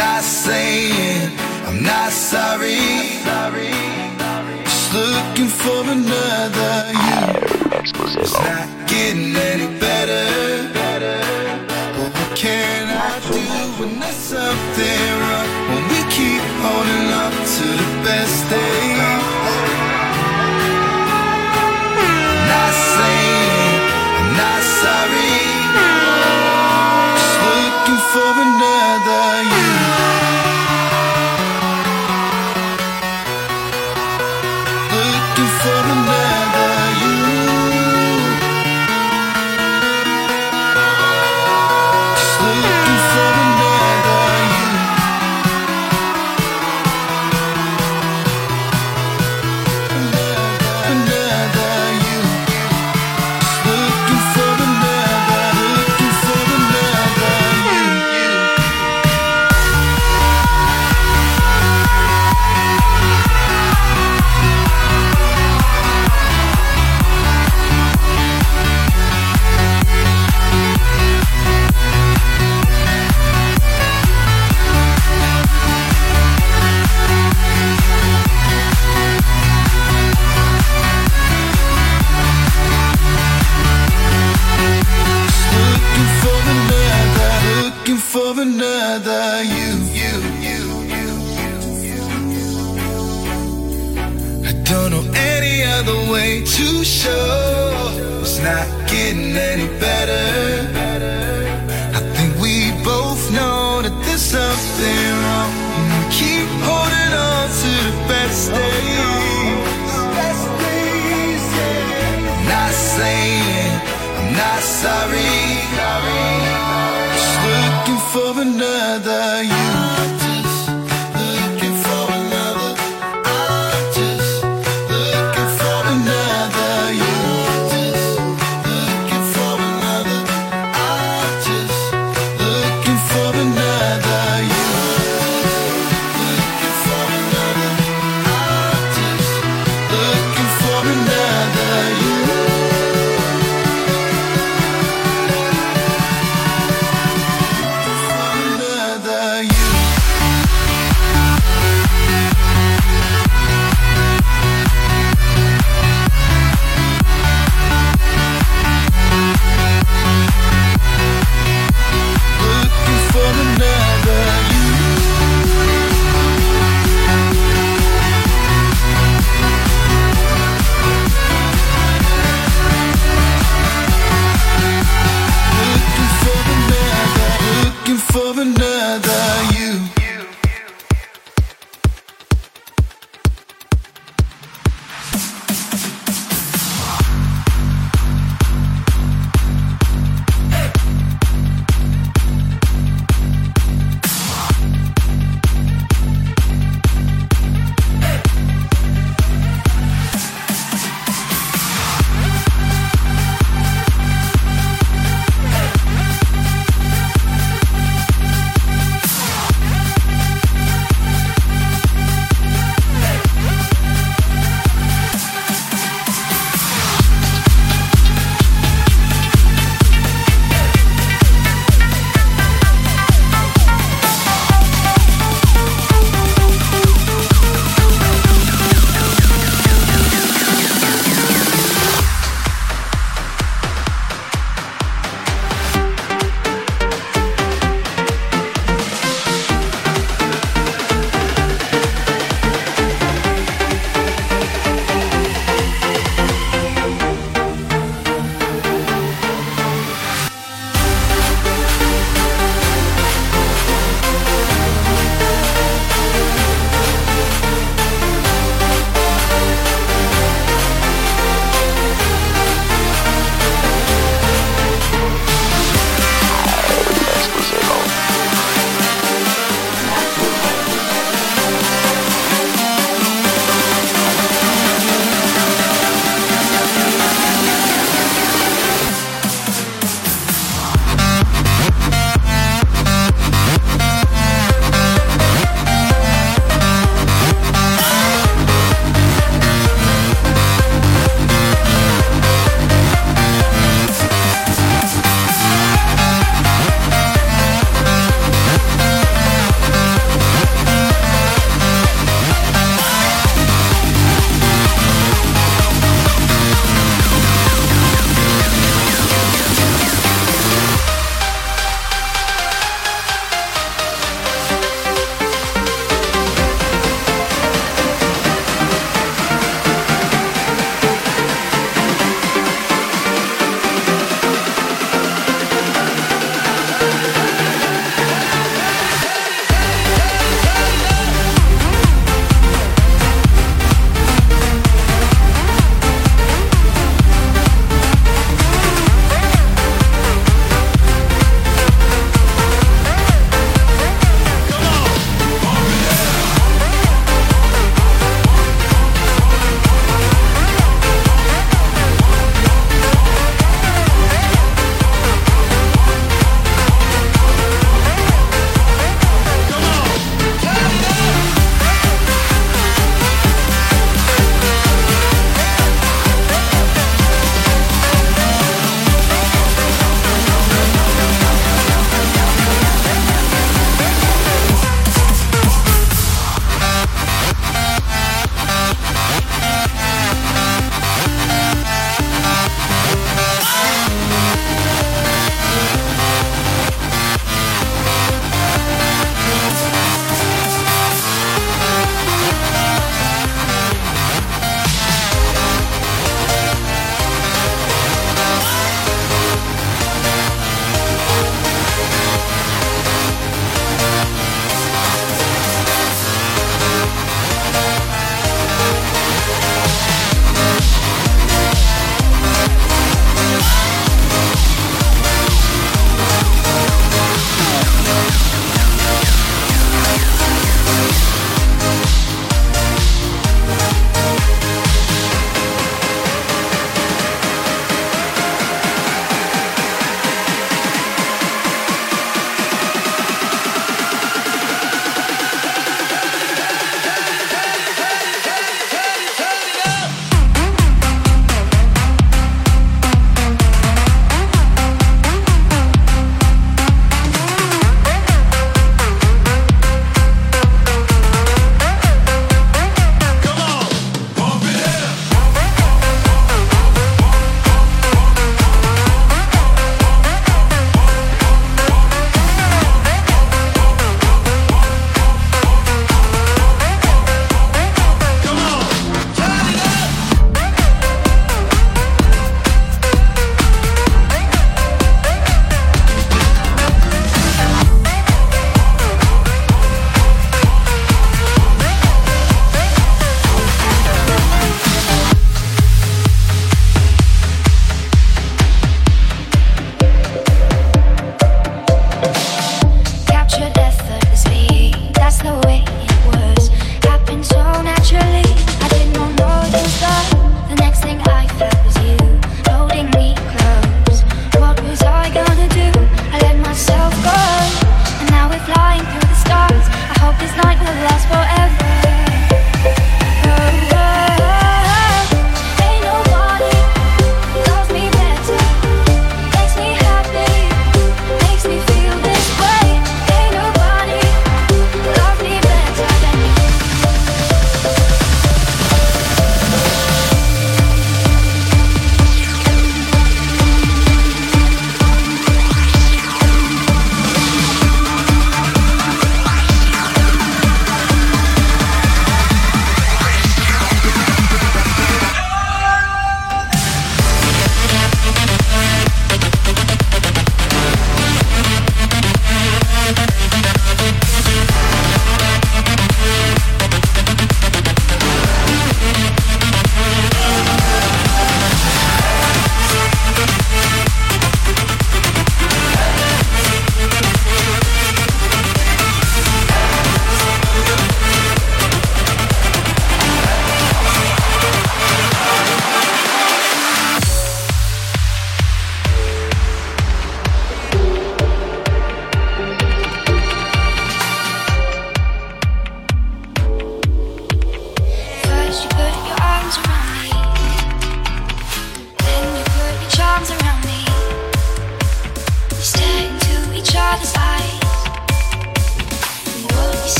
not saying I'm not sorry. Just looking for another you. It's not getting any better. But what can I do when there's something wrong? When we keep holding up to the best days. for another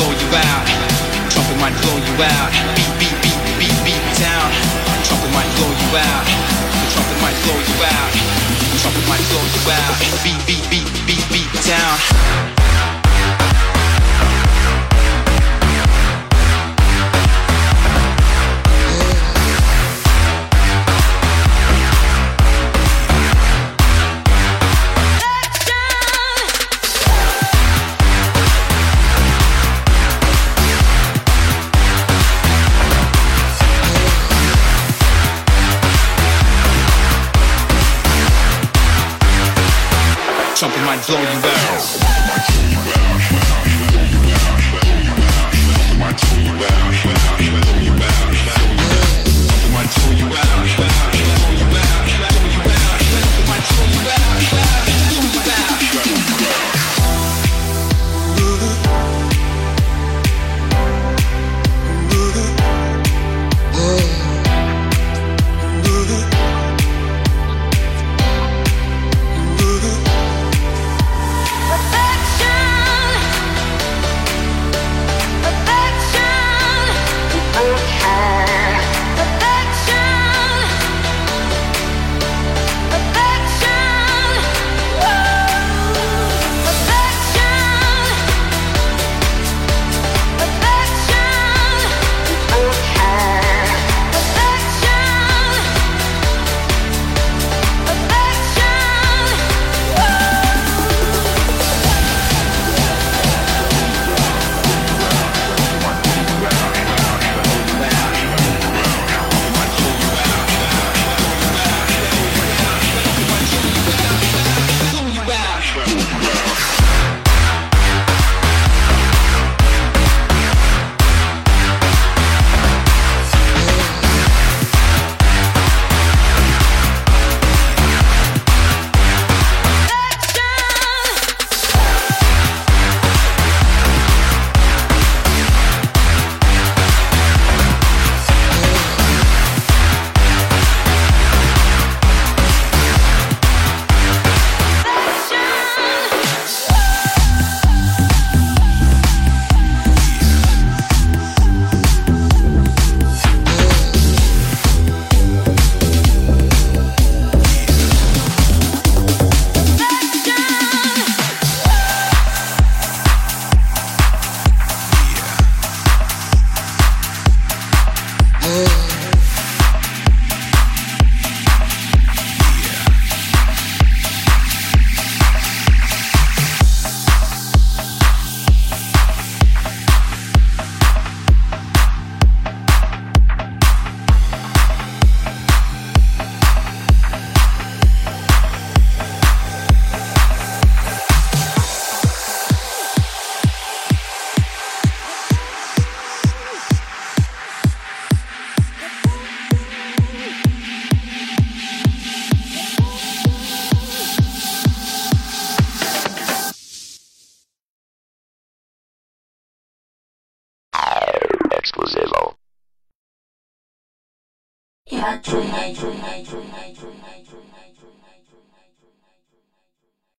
blow you out. Trumpet might blow you out. Beat, beat, beat, beat, beat down. Trumpet might blow you out. The trumpet might blow you out. The trumpet might blow you out. Beat, beat, beat, beat, beat down. Might blow you out.